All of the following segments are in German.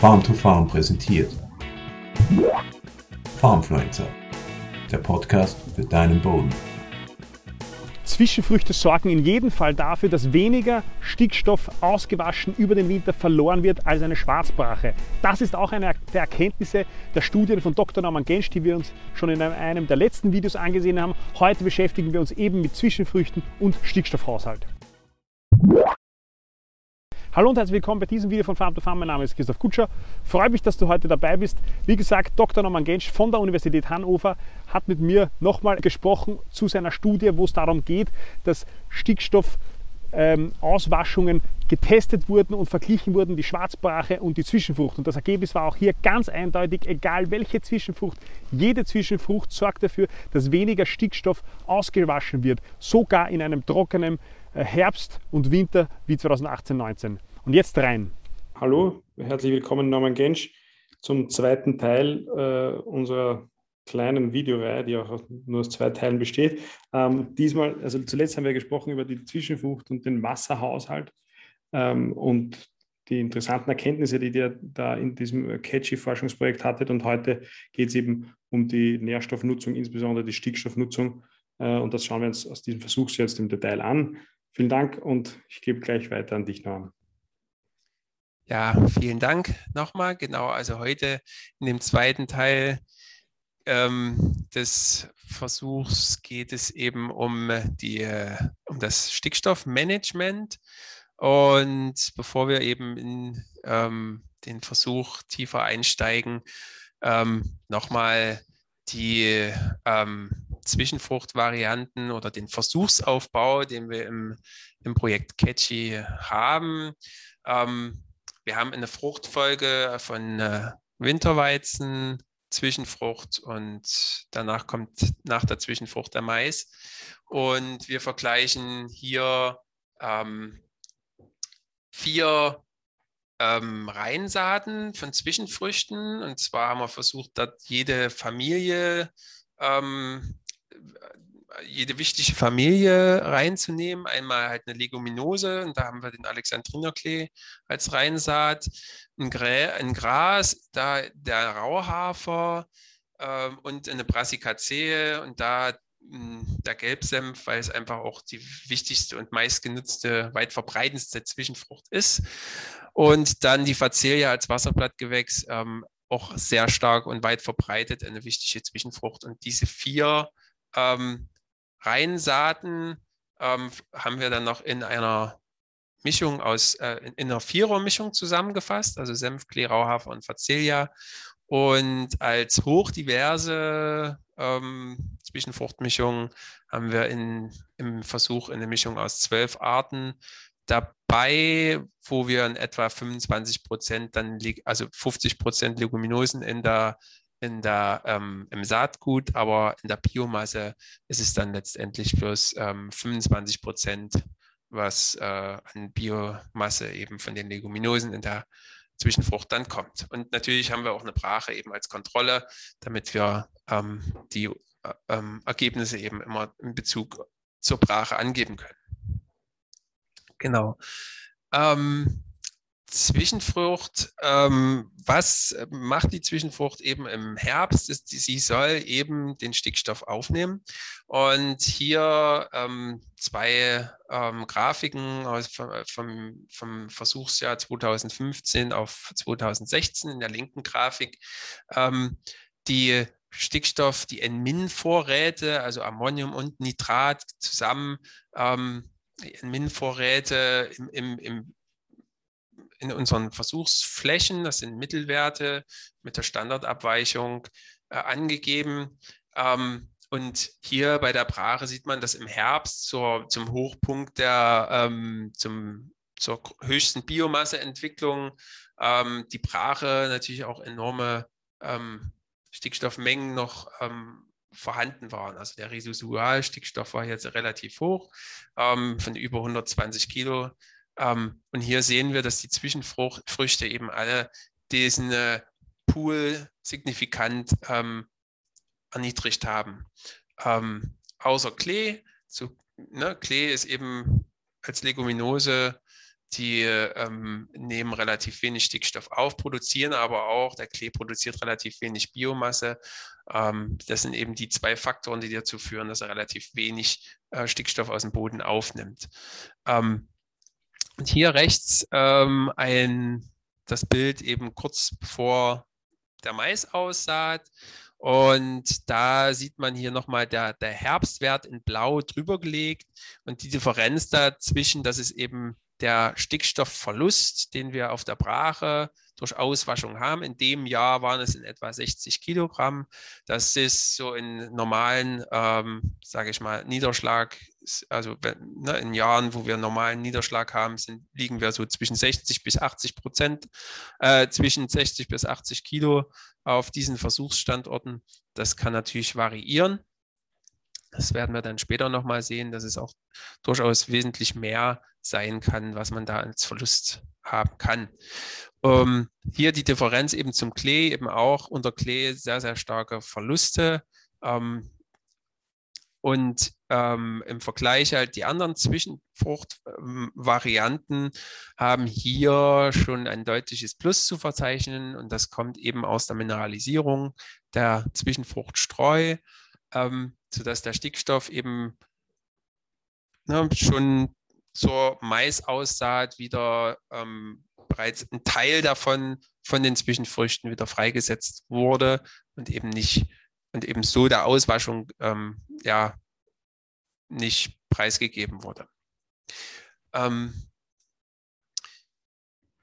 Farm to Farm präsentiert. Farmfluencer, der Podcast für deinen Boden. Zwischenfrüchte sorgen in jedem Fall dafür, dass weniger Stickstoff ausgewaschen über den Winter verloren wird als eine Schwarzbrache. Das ist auch eine der Erkenntnisse der Studien von Dr. Norman Gensch, die wir uns schon in einem der letzten Videos angesehen haben. Heute beschäftigen wir uns eben mit Zwischenfrüchten und Stickstoffhaushalt. Hallo und herzlich willkommen bei diesem Video von Farm to Farm. Mein Name ist Christoph Kutscher. Freue mich, dass du heute dabei bist. Wie gesagt, Dr. Norman Gensch von der Universität Hannover hat mit mir nochmal gesprochen zu seiner Studie, wo es darum geht, dass Stickstoffauswaschungen ähm, getestet wurden und verglichen wurden, die Schwarzbrache und die Zwischenfrucht. Und das Ergebnis war auch hier ganz eindeutig, egal welche Zwischenfrucht, jede Zwischenfrucht sorgt dafür, dass weniger Stickstoff ausgewaschen wird, sogar in einem trockenen äh, Herbst und Winter wie 2018-19. Und jetzt rein. Hallo, herzlich willkommen Norman Gensch zum zweiten Teil äh, unserer kleinen Videoreihe, die auch nur aus zwei Teilen besteht. Ähm, diesmal, also zuletzt haben wir gesprochen über die Zwischenfrucht und den Wasserhaushalt ähm, und die interessanten Erkenntnisse, die ihr da in diesem Catchy-Forschungsprojekt hattet. Und heute geht es eben um die Nährstoffnutzung, insbesondere die Stickstoffnutzung. Äh, und das schauen wir uns aus diesem Versuch jetzt im Detail an. Vielen Dank und ich gebe gleich weiter an dich, Norman. Ja, vielen Dank nochmal. Genau, also heute in dem zweiten Teil ähm, des Versuchs geht es eben um, die, um das Stickstoffmanagement. Und bevor wir eben in ähm, den Versuch tiefer einsteigen, ähm, nochmal die ähm, Zwischenfruchtvarianten oder den Versuchsaufbau, den wir im, im Projekt Catchy haben. Ähm, wir haben eine Fruchtfolge von äh, Winterweizen, Zwischenfrucht und danach kommt nach der Zwischenfrucht der Mais. Und wir vergleichen hier ähm, vier ähm, Reinsaaten von Zwischenfrüchten. Und zwar haben wir versucht, dort jede Familie ähm, jede wichtige Familie reinzunehmen. Einmal halt eine Leguminose und da haben wir den Alexandrinerklee als Reinsaat, ein, Grä ein Gras, da der Rauhafer äh, und eine Brassicacee und da hm, der Gelbsenf, weil es einfach auch die wichtigste und meistgenutzte, weit verbreitendste Zwischenfrucht ist. Und dann die Facelia als Wasserblattgewächs, ähm, auch sehr stark und weit verbreitet, eine wichtige Zwischenfrucht. Und diese vier ähm, Reinsaaten ähm, haben wir dann noch in einer Mischung aus, äh, in einer Vierer-Mischung zusammengefasst, also Senf, Klee, Rauhafer und Facelia. Und als hochdiverse ähm, Zwischenfruchtmischung haben wir in, im Versuch eine Mischung aus zwölf Arten dabei, wo wir in etwa 25 Prozent also 50 Prozent Leguminosen in der in der, ähm, im Saatgut, aber in der Biomasse ist es dann letztendlich bloß ähm, 25 Prozent, was äh, an Biomasse eben von den Leguminosen in der Zwischenfrucht dann kommt. Und natürlich haben wir auch eine Brache eben als Kontrolle, damit wir ähm, die äh, ähm, Ergebnisse eben immer in Bezug zur Brache angeben können. Genau. Ähm, Zwischenfrucht, ähm, was macht die Zwischenfrucht eben im Herbst? Ist, sie soll eben den Stickstoff aufnehmen. Und hier ähm, zwei ähm, Grafiken aus, vom, vom, Versuchsjahr 2015 auf 2016 in der linken Grafik. Ähm, die Stickstoff, die N-Min-Vorräte, also Ammonium und Nitrat zusammen, ähm, N-Min-Vorräte im, im, im in unseren Versuchsflächen, das sind Mittelwerte mit der Standardabweichung äh, angegeben. Ähm, und hier bei der Brache sieht man, dass im Herbst zur, zum Hochpunkt der, ähm, zum, zur höchsten Biomasseentwicklung ähm, die Brache natürlich auch enorme ähm, Stickstoffmengen noch ähm, vorhanden waren. Also der Residualstickstoff war jetzt relativ hoch, ähm, von über 120 Kilo ähm, und hier sehen wir, dass die Zwischenfrüchte eben alle diesen äh, Pool signifikant ähm, erniedrigt haben. Ähm, außer Klee. So, ne, Klee ist eben als Leguminose die ähm, nehmen relativ wenig Stickstoff auf, produzieren aber auch, der Klee produziert relativ wenig Biomasse. Ähm, das sind eben die zwei Faktoren, die dazu führen, dass er relativ wenig äh, Stickstoff aus dem Boden aufnimmt. Ähm, und hier rechts ähm, ein, das Bild eben kurz bevor der Mais aussaat. Und da sieht man hier nochmal der, der Herbstwert in Blau drüber gelegt und die Differenz dazwischen, das ist eben der Stickstoffverlust, den wir auf der Brache durch Auswaschung haben. In dem Jahr waren es in etwa 60 Kilogramm. Das ist so in normalen, ähm, sage ich mal, Niederschlag, also ne, in Jahren, wo wir normalen Niederschlag haben, sind, liegen wir so zwischen 60 bis 80 Prozent, äh, zwischen 60 bis 80 Kilo auf diesen Versuchsstandorten. Das kann natürlich variieren. Das werden wir dann später nochmal sehen, dass es auch durchaus wesentlich mehr sein kann, was man da als Verlust haben kann. Ähm, hier die Differenz eben zum Klee, eben auch unter Klee sehr, sehr starke Verluste. Ähm, und ähm, im Vergleich halt die anderen Zwischenfruchtvarianten haben hier schon ein deutliches Plus zu verzeichnen. Und das kommt eben aus der Mineralisierung der Zwischenfruchtstreu, ähm, sodass der Stickstoff eben ne, schon zur Maisaussaat wieder ähm, bereits ein Teil davon von den Zwischenfrüchten wieder freigesetzt wurde und eben nicht und eben so der Auswaschung ähm, ja nicht preisgegeben wurde. Ähm,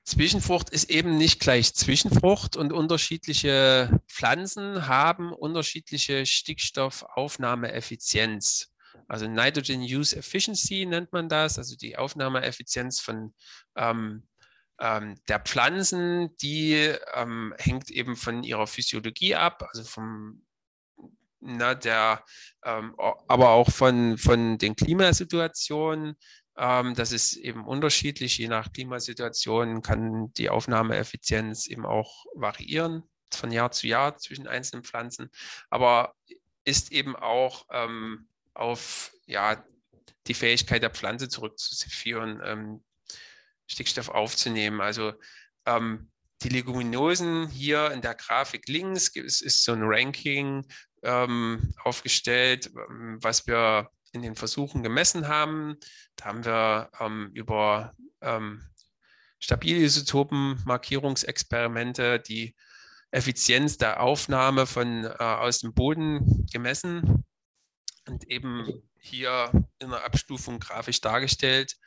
Zwischenfrucht ist eben nicht gleich Zwischenfrucht und unterschiedliche Pflanzen haben unterschiedliche Stickstoffaufnahmeeffizienz. Also Nitrogen Use Efficiency nennt man das, also die Aufnahmeeffizienz von ähm, ähm, der Pflanzen, die ähm, hängt eben von ihrer Physiologie ab, also vom na, der, ähm, aber auch von, von den Klimasituationen. Ähm, das ist eben unterschiedlich. Je nach Klimasituation kann die Aufnahmeeffizienz eben auch variieren von Jahr zu Jahr zwischen einzelnen Pflanzen, aber ist eben auch ähm, auf ja, die Fähigkeit der Pflanze zurückzuführen, ähm, Stickstoff aufzunehmen. Also ähm, die Leguminosen hier in der Grafik links ist, ist so ein Ranking ähm, aufgestellt, ähm, was wir in den Versuchen gemessen haben. Da haben wir ähm, über ähm, Stabilisotopen-Markierungsexperimente die Effizienz der Aufnahme von äh, aus dem Boden gemessen und eben hier in der Abstufung grafisch dargestellt.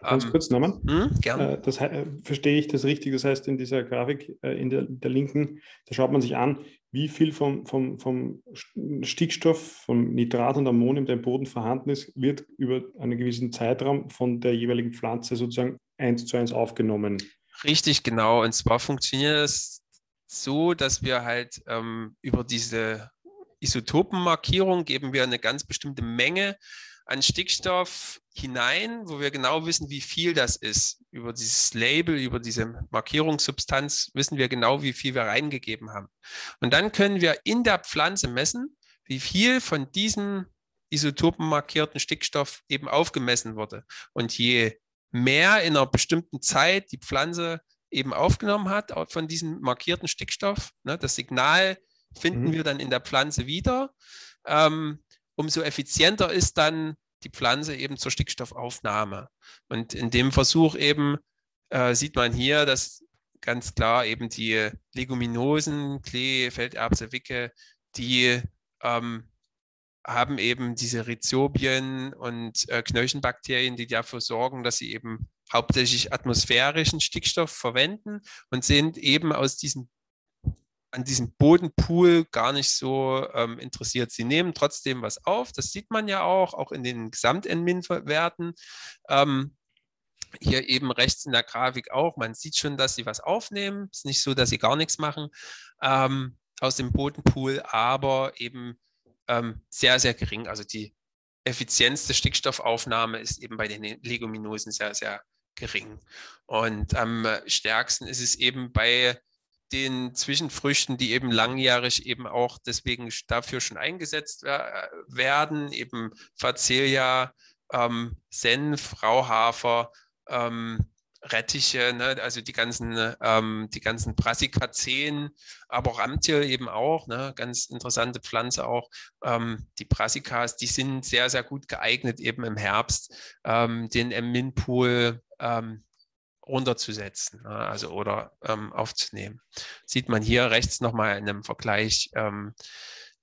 Ganz ähm, kurz, Norman. Hm, gerne. Äh, das, äh, verstehe ich das richtig? Das heißt, in dieser Grafik, äh, in der, der linken, da schaut man sich an, wie viel vom, vom, vom Stickstoff, vom Nitrat und Ammonium, der im Boden vorhanden ist, wird über einen gewissen Zeitraum von der jeweiligen Pflanze sozusagen eins zu eins aufgenommen. Richtig, genau. Und zwar funktioniert es so, dass wir halt ähm, über diese Isotopenmarkierung geben wir eine ganz bestimmte Menge an Stickstoff hinein, wo wir genau wissen, wie viel das ist. Über dieses Label, über diese Markierungssubstanz wissen wir genau, wie viel wir reingegeben haben. Und dann können wir in der Pflanze messen, wie viel von diesem isotopenmarkierten Stickstoff eben aufgemessen wurde. Und je mehr in einer bestimmten Zeit die Pflanze eben aufgenommen hat von diesem markierten Stickstoff, ne, das Signal finden mhm. wir dann in der Pflanze wieder. Ähm, umso effizienter ist dann die Pflanze eben zur Stickstoffaufnahme. Und in dem Versuch eben äh, sieht man hier, dass ganz klar eben die Leguminosen, Klee, Felderbse, Wicke, die ähm, haben eben diese Rhizobien und äh, Knöchenbakterien, die dafür sorgen, dass sie eben hauptsächlich atmosphärischen Stickstoff verwenden und sind eben aus diesen an diesem Bodenpool gar nicht so ähm, interessiert. Sie nehmen trotzdem was auf, das sieht man ja auch, auch in den Gesamtentmin-Werten. Ähm, hier eben rechts in der Grafik auch, man sieht schon, dass sie was aufnehmen. Es ist nicht so, dass sie gar nichts machen ähm, aus dem Bodenpool, aber eben ähm, sehr, sehr gering. Also die Effizienz der Stickstoffaufnahme ist eben bei den Leguminosen sehr, sehr gering. Und am stärksten ist es eben bei den Zwischenfrüchten, die eben langjährig eben auch deswegen dafür schon eingesetzt werden, eben Facelia, ähm, Senf, Rauhafer, ähm, Rettiche, ne? also die ganzen, ähm, die ganzen Brassicaceen, aber Ramtier eben auch, ne? ganz interessante Pflanze auch. Ähm, die Brassicas, die sind sehr, sehr gut geeignet, eben im Herbst ähm, den Minpool ähm, runterzusetzen, ne? also oder ähm, aufzunehmen. Sieht man hier rechts nochmal in einem Vergleich. Ähm,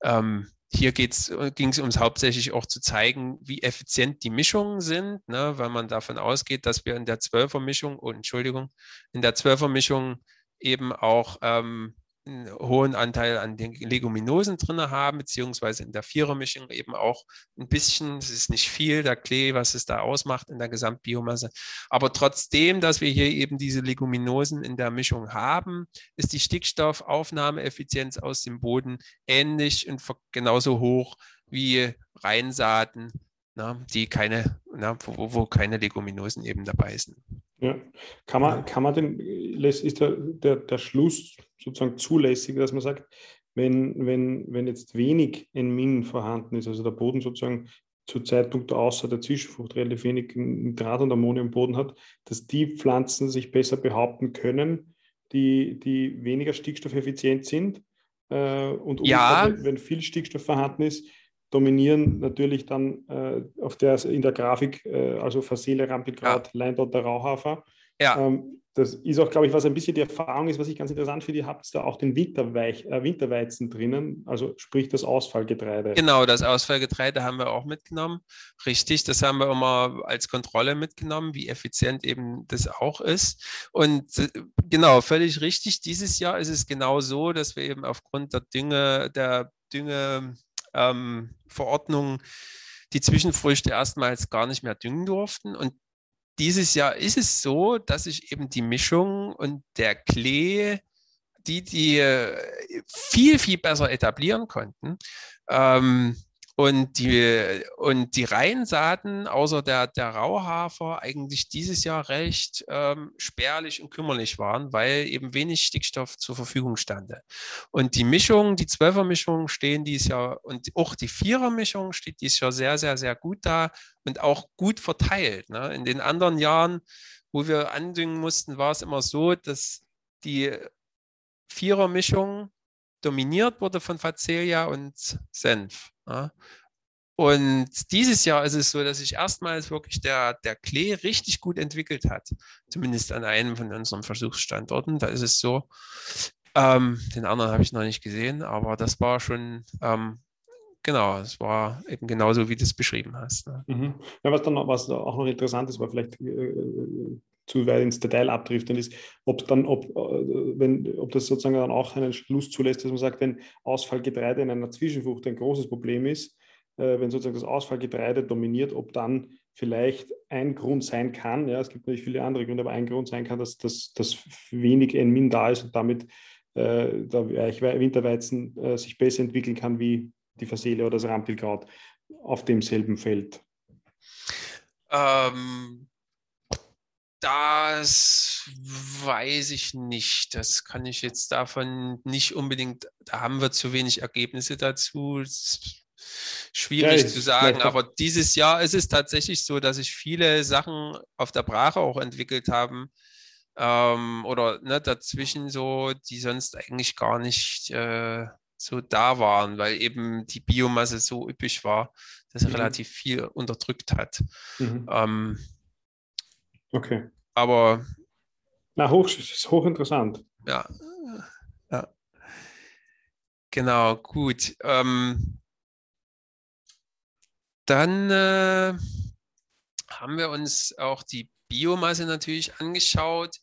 ähm, hier ging es uns hauptsächlich auch zu zeigen, wie effizient die Mischungen sind, ne, weil man davon ausgeht, dass wir in der Zwölfer-Mischung, oh, Entschuldigung, in der Zwölfer-Mischung eben auch ähm, einen hohen Anteil an den Leguminosen drin haben, beziehungsweise in der Vierermischung eben auch ein bisschen, es ist nicht viel, der Klee, was es da ausmacht in der Gesamtbiomasse. Aber trotzdem, dass wir hier eben diese Leguminosen in der Mischung haben, ist die Stickstoffaufnahmeeffizienz aus dem Boden ähnlich und genauso hoch wie Reinsaaten, na, die keine, na, wo, wo keine Leguminosen eben dabei sind. Ja. Kann man, kann man den, ist der, der, der Schluss sozusagen zulässig, dass man sagt, wenn, wenn, wenn jetzt wenig Enmin vorhanden ist, also der Boden sozusagen zu Zeitpunkt außer der Zwischenfrucht relativ wenig Nitrat und Ammonium im Boden hat, dass die Pflanzen sich besser behaupten können, die, die weniger stickstoffeffizient sind. Äh, und ja. wenn, wenn viel Stickstoff vorhanden ist, dominieren natürlich dann äh, auf der, in der Grafik, äh, also Fasele, Rampelkraut, ja. Leindot, der Rauhafer. Ja. Ähm, das ist auch, glaube ich, was ein bisschen die Erfahrung ist, was ich ganz interessant finde. Ihr habt da auch den Winterweich, äh, Winterweizen drinnen, also sprich das Ausfallgetreide. Genau, das Ausfallgetreide haben wir auch mitgenommen. Richtig, das haben wir immer als Kontrolle mitgenommen, wie effizient eben das auch ist. Und äh, genau, völlig richtig. Dieses Jahr ist es genau so, dass wir eben aufgrund der Dünge, der Dünge ähm, Verordnung die Zwischenfrüchte erstmals gar nicht mehr düngen durften. Und dieses Jahr ist es so, dass sich eben die Mischung und der Klee, die die äh, viel, viel besser etablieren konnten, ähm, und die, und die Reinsaaten, außer der, der Rauhafer, eigentlich dieses Jahr recht ähm, spärlich und kümmerlich waren, weil eben wenig Stickstoff zur Verfügung stand. Und die Mischung, die Zwölfer-Mischung stehen dieses Jahr und auch die Vierer-Mischung steht dieses Jahr sehr, sehr, sehr gut da und auch gut verteilt. Ne? In den anderen Jahren, wo wir andüngen mussten, war es immer so, dass die Vierer-Mischung dominiert wurde von Facelia und Senf. Ja. Und dieses Jahr ist es so, dass sich erstmals wirklich der, der Klee richtig gut entwickelt hat. Zumindest an einem von unseren Versuchsstandorten. Da ist es so. Ähm, den anderen habe ich noch nicht gesehen, aber das war schon, ähm, genau, es war eben genauso, wie du es beschrieben hast. Ne? Mhm. Ja, was dann was auch noch interessant ist, war vielleicht äh, zu weit ins Detail abdriften ist, ob dann, ob, äh, wenn, ob das sozusagen dann auch einen Schluss zulässt, dass man sagt, wenn Ausfallgetreide in einer Zwischenfrucht ein großes Problem ist, äh, wenn sozusagen das Ausfallgetreide dominiert, ob dann vielleicht ein Grund sein kann, ja, es gibt natürlich viele andere Gründe, aber ein Grund sein kann, dass, dass wenig Enmin da ist und damit äh, der Winterweizen äh, sich besser entwickeln kann wie die Fasele oder das Rampelkraut auf demselben Feld. Ähm, das weiß ich nicht. Das kann ich jetzt davon nicht unbedingt, da haben wir zu wenig Ergebnisse dazu. schwierig ja, zu sagen, aber dieses Jahr ist es tatsächlich so, dass sich viele Sachen auf der Brache auch entwickelt haben ähm, oder ne, dazwischen so, die sonst eigentlich gar nicht äh, so da waren, weil eben die Biomasse so üppig war, dass er mhm. relativ viel unterdrückt hat. Mhm. Ähm, okay. Aber. Na, hoch, ist hochinteressant. Ja. ja. Genau, gut. Ähm, dann äh, haben wir uns auch die Biomasse natürlich angeschaut.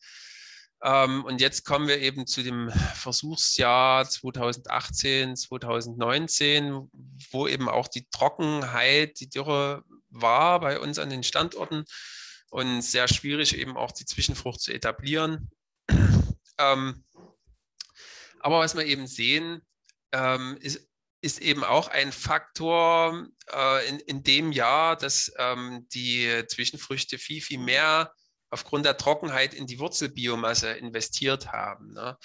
Ähm, und jetzt kommen wir eben zu dem Versuchsjahr 2018, 2019, wo eben auch die Trockenheit, die Dürre war bei uns an den Standorten und sehr schwierig eben auch die Zwischenfrucht zu etablieren. ähm, aber was wir eben sehen, ähm, ist, ist eben auch ein Faktor äh, in, in dem Jahr, dass ähm, die Zwischenfrüchte viel, viel mehr aufgrund der Trockenheit in die Wurzelbiomasse investiert haben. Ne?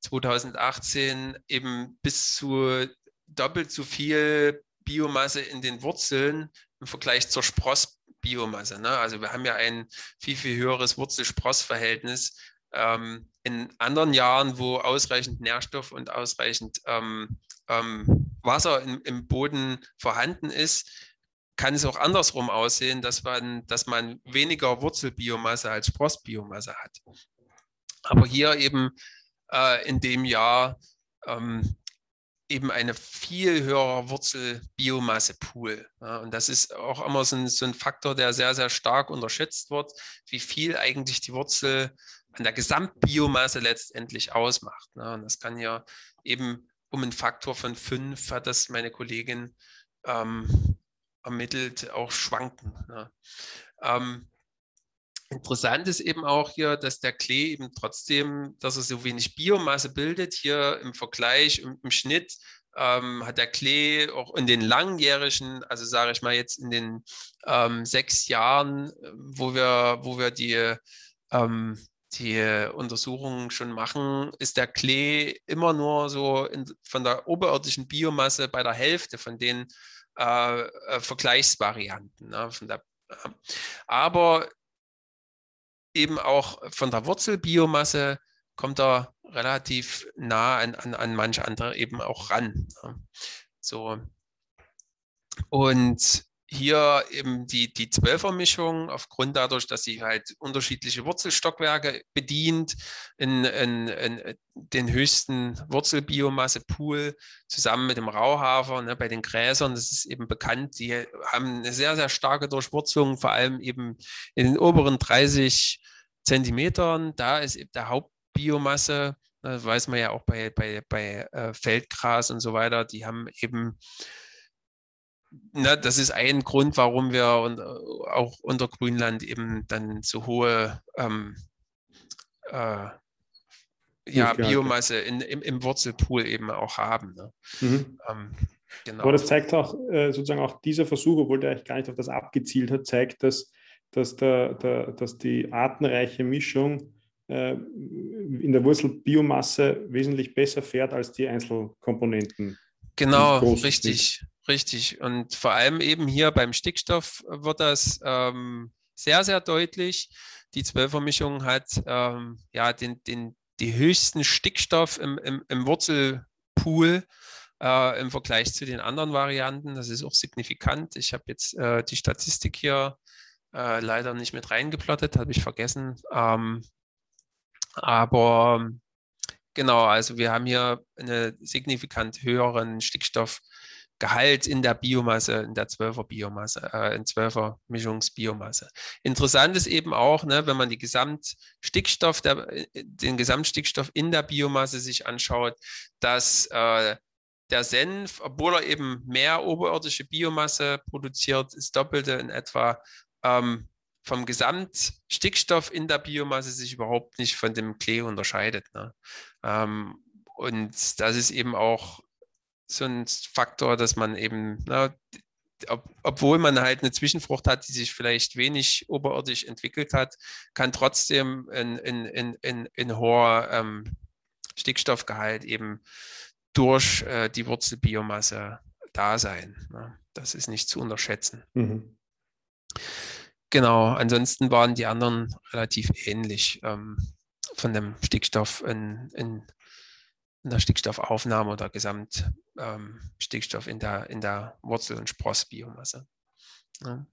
2018 eben bis zu doppelt so viel Biomasse in den Wurzeln im Vergleich zur Spross Wurzelbiomasse. Ne? Also wir haben ja ein viel, viel höheres Wurzel-Spross-Verhältnis. Ähm, in anderen Jahren, wo ausreichend Nährstoff und ausreichend ähm, ähm, Wasser im, im Boden vorhanden ist, kann es auch andersrum aussehen, dass man, dass man weniger Wurzelbiomasse als Sprossbiomasse hat. Aber hier eben äh, in dem Jahr ähm, eben eine viel höhere Wurzelbiomasse-Pool. Ja, und das ist auch immer so ein, so ein, Faktor, der sehr, sehr stark unterschätzt wird, wie viel eigentlich die Wurzel an der Gesamtbiomasse letztendlich ausmacht. Ja, und das kann ja eben um einen Faktor von fünf, hat das meine Kollegin ähm, ermittelt, auch schwanken. Ja. Ähm, Interessant ist eben auch hier, dass der Klee eben trotzdem, dass er so wenig Biomasse bildet. Hier im Vergleich, im, im Schnitt ähm, hat der Klee auch in den langjährigen, also sage ich mal jetzt in den ähm, sechs Jahren, wo wir, wo wir die, ähm, die Untersuchungen schon machen, ist der Klee immer nur so in, von der oberirdischen Biomasse bei der Hälfte von den äh, äh, Vergleichsvarianten. Ne, von der, äh, aber eben auch von der Wurzelbiomasse kommt er relativ nah an, an, an manche andere eben auch ran. So. Und hier eben die, die Zwölfermischung, aufgrund dadurch, dass sie halt unterschiedliche Wurzelstockwerke bedient, in, in, in den höchsten Wurzelbiomasse-Pool zusammen mit dem Rauhafer ne, bei den Gräsern, das ist eben bekannt, die haben eine sehr, sehr starke Durchwurzelung, vor allem eben in den oberen 30 Zentimetern. Da ist eben der Hauptbiomasse, das weiß man ja auch bei, bei, bei äh, Feldgras und so weiter, die haben eben na, das ist ein Grund, warum wir und, äh, auch unter Grünland eben dann so hohe ähm, äh, ja, Biomasse in, im, im, Wurzelpool eben auch haben. Ne? Mhm. Ähm, genau. Aber das zeigt auch äh, sozusagen auch dieser Versuch, obwohl der eigentlich gar nicht auf das abgezielt hat, zeigt, dass, dass, der, der, dass die artenreiche Mischung äh, in der Wurzelbiomasse wesentlich besser fährt als die Einzelkomponenten. Genau, richtig. Richtig. Und vor allem eben hier beim Stickstoff wird das ähm, sehr, sehr deutlich. Die Zwölfermischung hat ähm, ja den, den, die höchsten Stickstoff im, im, im Wurzelpool äh, im Vergleich zu den anderen Varianten. Das ist auch signifikant. Ich habe jetzt äh, die Statistik hier äh, leider nicht mit reingeplottet, habe ich vergessen. Ähm, aber genau, also wir haben hier einen signifikant höheren Stickstoff Gehalt in der Biomasse, in der 12er Biomasse, äh, in 12er Mischungsbiomasse. Interessant ist eben auch, ne, wenn man die Gesamtstickstoff, der, äh, den Gesamtstickstoff in der Biomasse sich anschaut, dass äh, der Senf, obwohl er eben mehr oberirdische Biomasse produziert, ist Doppelte in etwa, ähm, vom Gesamtstickstoff in der Biomasse sich überhaupt nicht von dem Klee unterscheidet. Ne? Ähm, und das ist eben auch so ein Faktor, dass man eben, na, ob, obwohl man halt eine Zwischenfrucht hat, die sich vielleicht wenig oberirdisch entwickelt hat, kann trotzdem ein, ein, ein, ein, ein hoher ähm, Stickstoffgehalt eben durch äh, die Wurzelbiomasse da sein. Ne? Das ist nicht zu unterschätzen. Mhm. Genau, ansonsten waren die anderen relativ ähnlich ähm, von dem Stickstoff in, in in der Stickstoffaufnahme oder Gesamtstickstoff ähm, in, der, in der Wurzel- und Sprossbiomasse. Ja.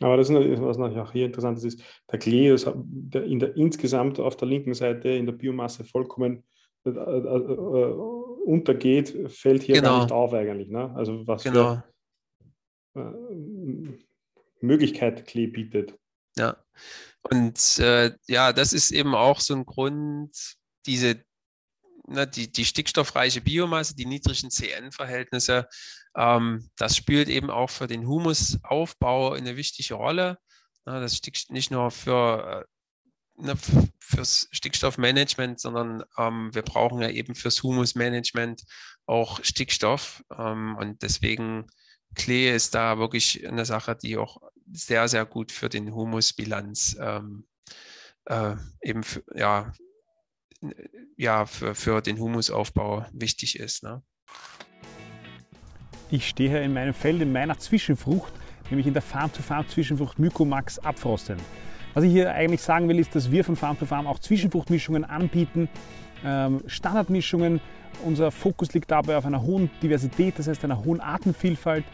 Aber das ist was natürlich auch hier interessant ist, der Klee ist in der, insgesamt auf der linken Seite in der Biomasse vollkommen äh, äh, äh, untergeht, fällt hier genau. gar nicht auf eigentlich. Ne? Also was genau. für äh, Möglichkeit Klee bietet. Ja, und äh, ja, das ist eben auch so ein Grund, diese ne, die, die stickstoffreiche Biomasse, die niedrigen CN-Verhältnisse, ähm, das spielt eben auch für den Humusaufbau eine wichtige Rolle. Ne, das stickt nicht nur für äh, ne, fürs Stickstoffmanagement, sondern ähm, wir brauchen ja eben fürs Humusmanagement auch Stickstoff. Ähm, und deswegen Klee ist da wirklich eine Sache, die auch sehr, sehr gut für den Humusbilanz ähm, äh, eben ja, ja, für, für den Humusaufbau wichtig ist. Ne? Ich stehe in meinem Feld, in meiner Zwischenfrucht nämlich in der Farm-to-Farm-Zwischenfrucht Mycomax abfrosten. Was ich hier eigentlich sagen will, ist, dass wir von Farm to Farm auch Zwischenfruchtmischungen anbieten, ähm, Standardmischungen. Unser Fokus liegt dabei auf einer hohen Diversität, das heißt einer hohen Artenvielfalt.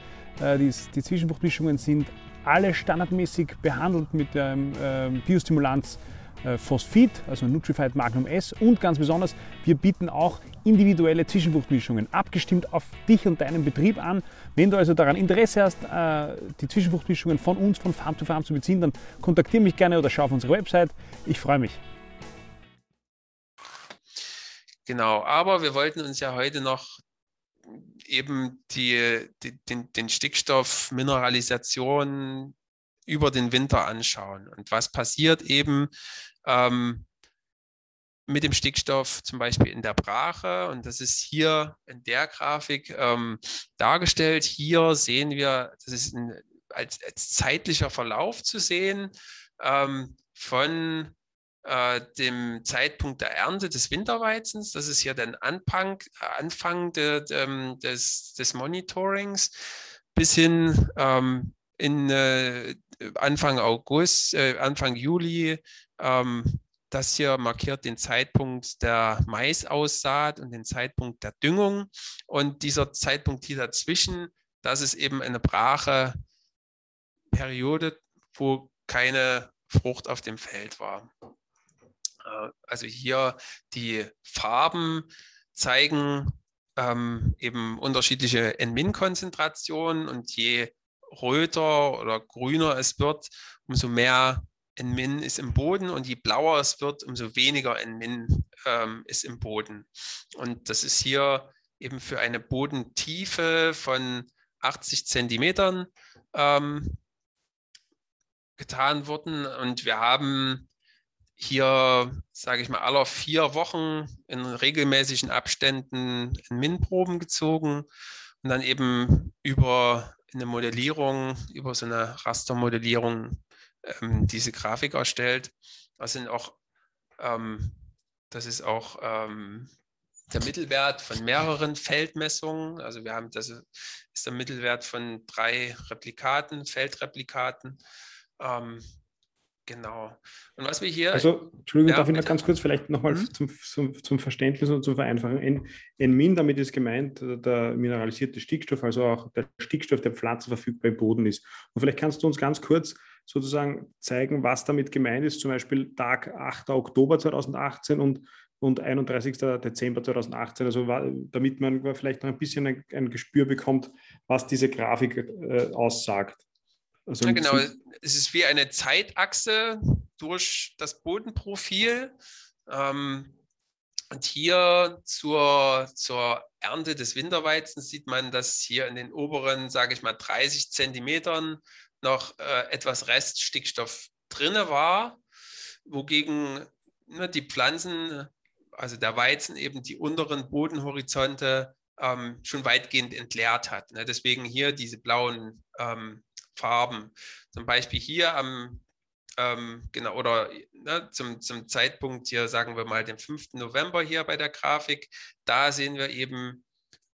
Äh, die, Zwischenfruchtmischungen sind alle standardmäßig behandelt mit dem ähm, Biostimulanz Phosphid, also Nutrified Magnum S und ganz besonders, wir bieten auch individuelle Zwischenfruchtmischungen, abgestimmt auf dich und deinen Betrieb an. Wenn du also daran Interesse hast, äh, die Zwischenfruchtmischungen von uns, von Farm to Farm zu beziehen, dann kontaktiere mich gerne oder schau auf unsere Website. Ich freue mich. Genau, aber wir wollten uns ja heute noch eben die, die, den, den Stickstoff Mineralisation über den Winter anschauen. Und was passiert eben ähm, mit dem Stickstoff zum Beispiel in der Brache? Und das ist hier in der Grafik ähm, dargestellt. Hier sehen wir, das ist ein, als, als, zeitlicher Verlauf zu sehen ähm, von äh, dem Zeitpunkt der Ernte des Winterweizens. Das ist hier der Anfang, Anfang de, de, des, des Monitorings bis hin ähm, in äh, Anfang August, äh, Anfang Juli. Ähm, das hier markiert den Zeitpunkt der Maisaussaat und den Zeitpunkt der Düngung. Und dieser Zeitpunkt hier dazwischen, das ist eben eine brache Periode, wo keine Frucht auf dem Feld war. Äh, also hier die Farben zeigen ähm, eben unterschiedliche N-Min-Konzentrationen und je röter oder grüner es wird, umso mehr N-Min ist im Boden und je blauer es wird, umso weniger N-Min ähm, ist im Boden. Und das ist hier eben für eine Bodentiefe von 80 Zentimetern ähm, getan worden. Und wir haben hier, sage ich mal, aller vier Wochen in regelmäßigen Abständen Min-Proben gezogen und dann eben über eine Modellierung, über so eine Rastermodellierung ähm, diese Grafik erstellt. Das sind auch, ähm, das ist auch ähm, der Mittelwert von mehreren Feldmessungen. Also wir haben, das ist der Mittelwert von drei Replikaten, Feldreplikaten. Ähm, Genau. Und was wir hier. Also, Entschuldigung, ja, darf ich noch ganz kurz vielleicht nochmal mhm. zum, zum, zum, Verständnis und zum Vereinfachen. N-Min, damit ist gemeint der mineralisierte Stickstoff, also auch der Stickstoff, der pflanzenverfügbar im Boden ist. Und vielleicht kannst du uns ganz kurz sozusagen zeigen, was damit gemeint ist, zum Beispiel Tag 8. Oktober 2018 und, und 31. Dezember 2018, also damit man vielleicht noch ein bisschen ein, ein Gespür bekommt, was diese Grafik äh, aussagt. Also ja, genau, es ist wie eine Zeitachse durch das Bodenprofil. Ähm, und hier zur, zur Ernte des Winterweizens sieht man, dass hier in den oberen, sage ich mal, 30 Zentimetern noch äh, etwas Reststickstoff drinne war, wogegen ne, die Pflanzen, also der Weizen eben die unteren Bodenhorizonte ähm, schon weitgehend entleert hat. Ne? Deswegen hier diese blauen ähm, Farben. Zum Beispiel hier am, ähm, genau, oder ne, zum, zum Zeitpunkt hier, sagen wir mal, dem 5. November hier bei der Grafik, da sehen wir eben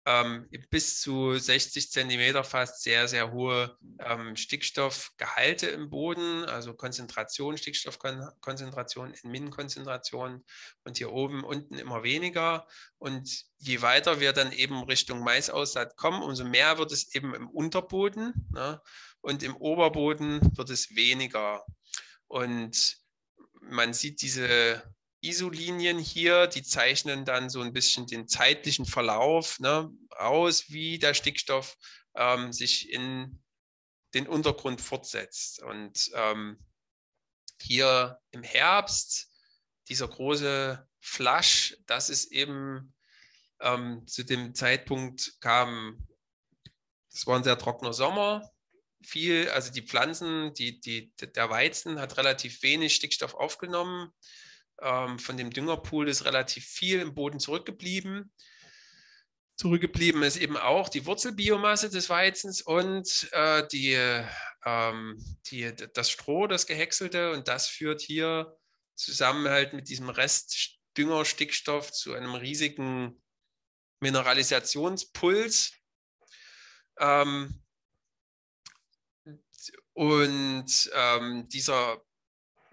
ähm, bis zu 60 Zentimeter fast sehr, sehr hohe ähm, Stickstoffgehalte im Boden, also Konzentration, Stickstoffkonzentration in Minenkonzentration und hier oben, unten immer weniger. Und je weiter wir dann eben Richtung Maisaussaat kommen, umso mehr wird es eben im Unterboden. Ne? und im Oberboden wird es weniger. Und man sieht diese ISO-Linien hier, die zeichnen dann so ein bisschen den zeitlichen Verlauf ne, aus, wie der Stickstoff ähm, sich in den Untergrund fortsetzt. Und ähm, hier im Herbst, dieser große Flash, das ist eben ähm, zu dem Zeitpunkt kam, es war ein sehr trockener Sommer, viel, also die Pflanzen, die, die, der Weizen hat relativ wenig Stickstoff aufgenommen. Ähm, von dem Düngerpool ist relativ viel im Boden zurückgeblieben. Zurückgeblieben ist eben auch die Wurzelbiomasse des Weizens und äh, die, ähm, die, das Stroh, das gehäckselte. Und das führt hier zusammen halt mit diesem Rest Düngerstickstoff zu einem riesigen Mineralisationspuls. Ähm, und ähm, dieser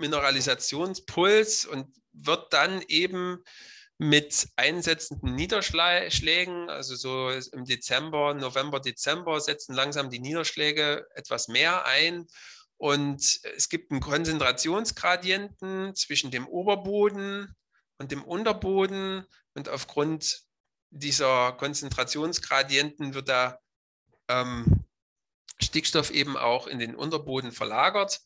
Mineralisationspuls und wird dann eben mit einsetzenden Niederschlägen, also so im Dezember, November, Dezember setzen langsam die Niederschläge etwas mehr ein. Und es gibt einen Konzentrationsgradienten zwischen dem Oberboden und dem Unterboden. Und aufgrund dieser Konzentrationsgradienten wird der ähm, Stickstoff eben auch in den Unterboden verlagert,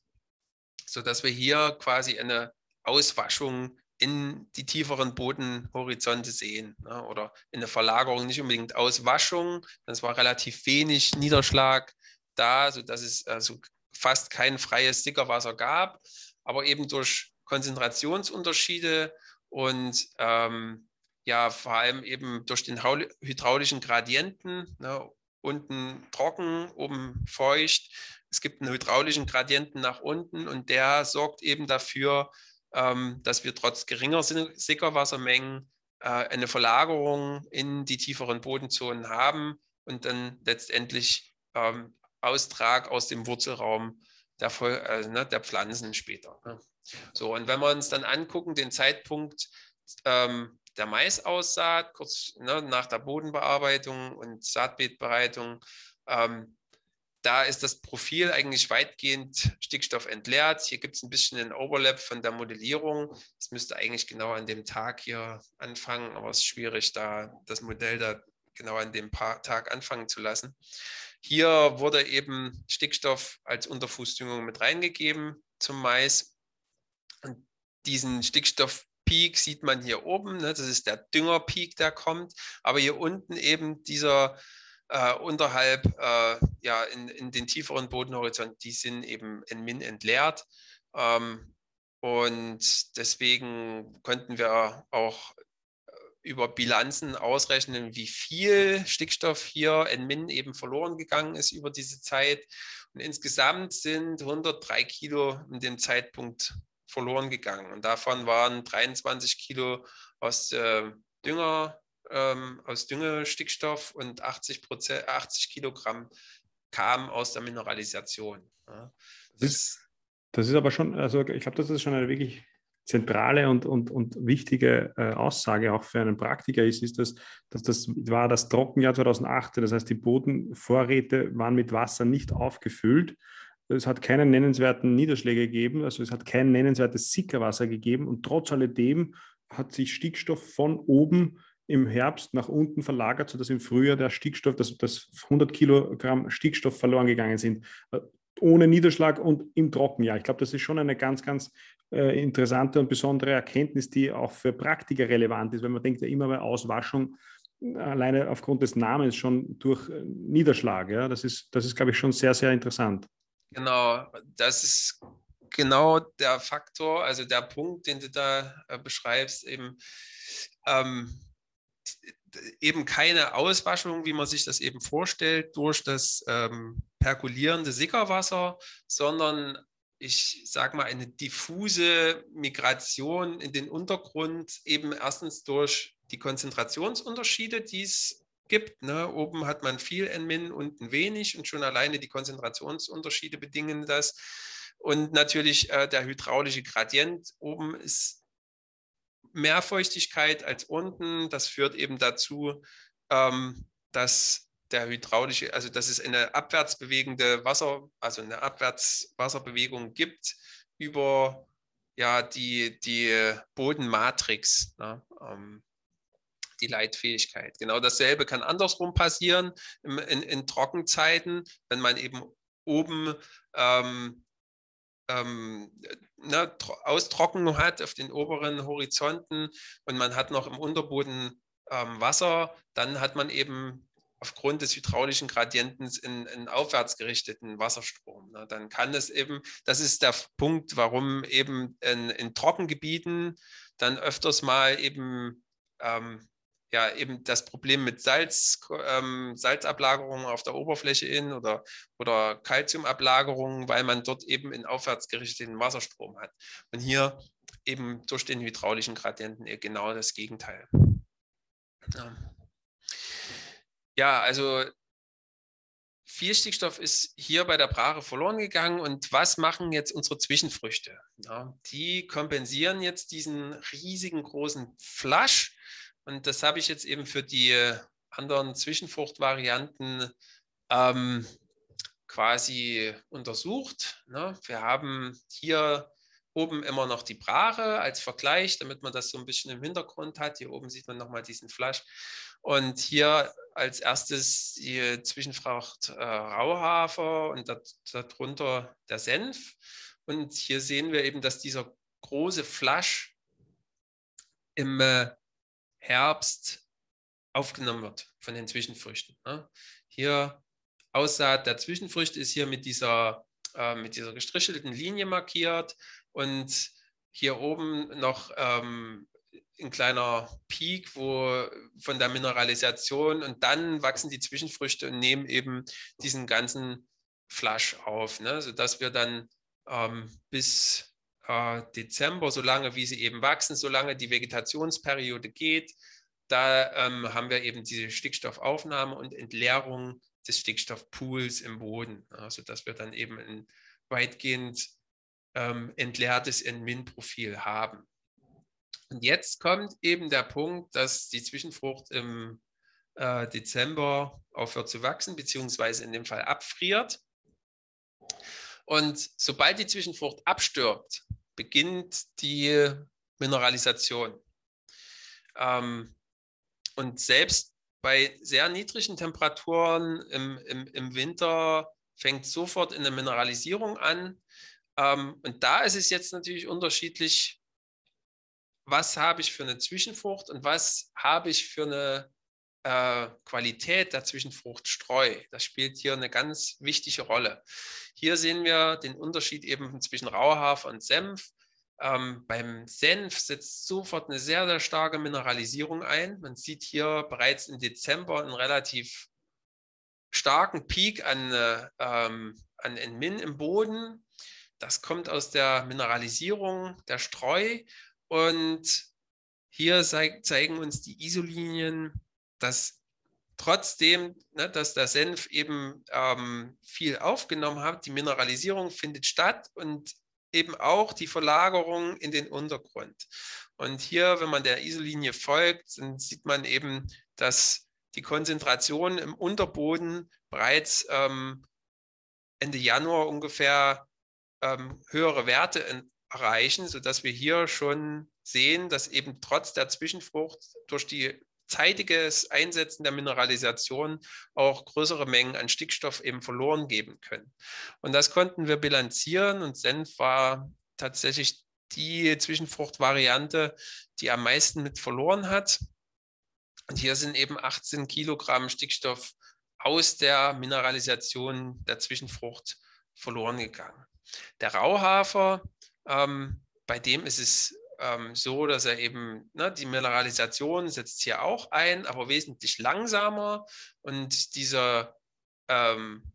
sodass wir hier quasi eine Auswaschung in die tieferen Bodenhorizonte sehen ne? oder in der Verlagerung, nicht unbedingt Auswaschung. Das war relativ wenig Niederschlag da, sodass es also fast kein freies Sickerwasser gab, aber eben durch Konzentrationsunterschiede und ähm, ja, vor allem eben durch den hydraulischen Gradienten, ne? unten trocken, oben feucht. Es gibt einen hydraulischen Gradienten nach unten und der sorgt eben dafür, ähm, dass wir trotz geringer Sickerwassermengen äh, eine Verlagerung in die tieferen Bodenzonen haben und dann letztendlich ähm, Austrag aus dem Wurzelraum der, äh, ne, der Pflanzen später. Ne? So, und wenn wir uns dann angucken, den Zeitpunkt ähm, der Maisaussaat, kurz ne, nach der Bodenbearbeitung und Saatbeetbereitung, ähm, da ist das Profil eigentlich weitgehend Stickstoff entleert. Hier gibt es ein bisschen einen Overlap von der Modellierung. Es müsste eigentlich genau an dem Tag hier anfangen, aber es ist schwierig, da das Modell da genau an dem Tag anfangen zu lassen. Hier wurde eben Stickstoff als Unterfußdüngung mit reingegeben zum Mais. Und diesen Stickstoffpeak sieht man hier oben. Ne? Das ist der Düngerpeak, der kommt. Aber hier unten eben dieser äh, unterhalb, äh, ja, in, in den tieferen Bodenhorizont, die sind eben in Min entleert. Ähm, und deswegen konnten wir auch äh, über Bilanzen ausrechnen, wie viel Stickstoff hier in Min eben verloren gegangen ist über diese Zeit. Und insgesamt sind 103 Kilo in dem Zeitpunkt verloren gegangen. Und davon waren 23 Kilo aus äh, Dünger, ähm, aus Düngestickstoff und 80, Prozent, 80 Kilogramm kamen aus der Mineralisation. Ja. Das, ist, das ist aber schon, also ich glaube, das ist schon eine wirklich zentrale und, und, und wichtige äh, Aussage auch für einen Praktiker ist, ist, dass, dass das war das Trockenjahr 2018. Das heißt, die Bodenvorräte waren mit Wasser nicht aufgefüllt. Es hat keinen nennenswerten Niederschläge gegeben, also es hat kein nennenswertes Sickerwasser gegeben und trotz alledem hat sich Stickstoff von oben im Herbst nach unten verlagert, sodass im Frühjahr der Stickstoff, dass, dass 100 Kilogramm Stickstoff verloren gegangen sind, äh, ohne Niederschlag und im Trockenjahr. Ich glaube, das ist schon eine ganz, ganz äh, interessante und besondere Erkenntnis, die auch für Praktiker relevant ist, weil man denkt ja immer bei Auswaschung äh, alleine aufgrund des Namens schon durch äh, Niederschlag. Ja? Das, ist, das ist, glaube ich, schon sehr, sehr interessant. Genau, das ist genau der Faktor, also der Punkt, den du da äh, beschreibst, eben. Ähm, eben keine Auswaschung, wie man sich das eben vorstellt, durch das ähm, perkulierende Sickerwasser, sondern ich sage mal eine diffuse Migration in den Untergrund, eben erstens durch die Konzentrationsunterschiede, die es gibt. Ne? Oben hat man viel N-Min, unten wenig und schon alleine die Konzentrationsunterschiede bedingen das. Und natürlich äh, der hydraulische Gradient oben ist mehr Feuchtigkeit als unten. Das führt eben dazu, ähm, dass der hydraulische, also dass es eine abwärts bewegende Wasser, also eine Abwärtswasserbewegung gibt über ja, die, die Bodenmatrix, ne, ähm, die Leitfähigkeit. Genau dasselbe kann andersrum passieren in, in, in Trockenzeiten, wenn man eben oben ähm, ähm, ne, Austrocknung hat auf den oberen Horizonten und man hat noch im Unterboden ähm, Wasser, dann hat man eben aufgrund des hydraulischen Gradientens einen aufwärts gerichteten Wasserstrom. Ne. Dann kann es eben, das ist der Punkt, warum eben in, in Trockengebieten dann öfters mal eben ähm, ja eben das Problem mit Salz, ähm, Salzablagerungen auf der Oberfläche in oder, oder Calciumablagerungen, weil man dort eben in aufwärts gerichteten Wasserstrom hat. Und hier eben durch den hydraulischen Gradienten genau das Gegenteil. Ja, also viel Stickstoff ist hier bei der Brache verloren gegangen. Und was machen jetzt unsere Zwischenfrüchte? Ja, die kompensieren jetzt diesen riesigen großen Flasch. Und das habe ich jetzt eben für die anderen Zwischenfruchtvarianten ähm, quasi untersucht. Ne? Wir haben hier oben immer noch die Brache als Vergleich, damit man das so ein bisschen im Hintergrund hat. Hier oben sieht man nochmal diesen Flasch. Und hier als erstes die Zwischenfracht äh, Rauhafer und darunter der Senf. Und hier sehen wir eben, dass dieser große Flasch im äh, Herbst aufgenommen wird von den Zwischenfrüchten. Ne? Hier Aussaat der Zwischenfrüchte ist hier mit dieser, äh, mit dieser gestrichelten Linie markiert und hier oben noch ähm, ein kleiner Peak wo, von der Mineralisation und dann wachsen die Zwischenfrüchte und nehmen eben diesen ganzen Flasch auf, ne? sodass wir dann ähm, bis äh, Dezember, solange wie sie eben wachsen, solange die Vegetationsperiode geht, da ähm, haben wir eben diese Stickstoffaufnahme und Entleerung des Stickstoffpools im Boden, ja, sodass wir dann eben ein weitgehend ähm, entleertes N-Min-Profil haben. Und jetzt kommt eben der Punkt, dass die Zwischenfrucht im äh, Dezember aufhört zu wachsen, beziehungsweise in dem Fall abfriert. Und sobald die Zwischenfrucht abstirbt, beginnt die Mineralisation. Ähm, und selbst bei sehr niedrigen Temperaturen im, im, im Winter fängt sofort eine Mineralisierung an. Ähm, und da ist es jetzt natürlich unterschiedlich, was habe ich für eine Zwischenfrucht und was habe ich für eine äh, Qualität der Zwischenfruchtstreu. Das spielt hier eine ganz wichtige Rolle. Hier sehen wir den Unterschied eben zwischen Rauhafer und Senf. Ähm, beim Senf setzt sofort eine sehr, sehr starke Mineralisierung ein. Man sieht hier bereits im Dezember einen relativ starken Peak an, äh, ähm, an Min im Boden. Das kommt aus der Mineralisierung der Streu. Und hier zeigen uns die Isolinien, dass trotzdem, ne, dass der Senf eben ähm, viel aufgenommen hat, die Mineralisierung findet statt und eben auch die Verlagerung in den Untergrund. Und hier, wenn man der Isolinie folgt, dann sieht man eben, dass die Konzentration im Unterboden bereits ähm, Ende Januar ungefähr ähm, höhere Werte erreichen, sodass wir hier schon sehen, dass eben trotz der Zwischenfrucht durch die zeitiges Einsetzen der Mineralisation auch größere Mengen an Stickstoff eben verloren geben können. Und das konnten wir bilanzieren und Senf war tatsächlich die Zwischenfruchtvariante, die am meisten mit verloren hat. Und hier sind eben 18 Kilogramm Stickstoff aus der Mineralisation der Zwischenfrucht verloren gegangen. Der Rauhafer, ähm, bei dem ist es ähm, so, dass er eben, ne, die Mineralisation setzt hier auch ein, aber wesentlich langsamer und dieser, ähm,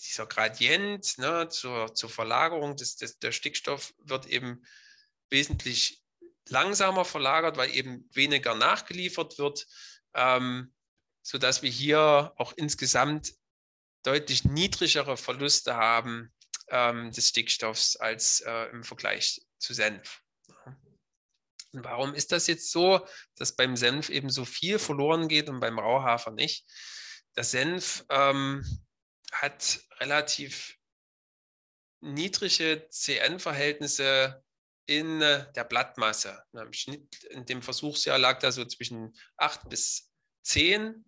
dieser Gradient ne, zur, zur Verlagerung des, des, der Stickstoff wird eben wesentlich langsamer verlagert, weil eben weniger nachgeliefert wird, ähm, sodass wir hier auch insgesamt deutlich niedrigere Verluste haben ähm, des Stickstoffs als äh, im Vergleich zu Senf. Warum ist das jetzt so, dass beim Senf eben so viel verloren geht und beim Rauhafer nicht? Der Senf ähm, hat relativ niedrige CN-Verhältnisse in äh, der Blattmasse. Im Schnitt in dem Versuchsjahr lag da so zwischen 8 bis 10.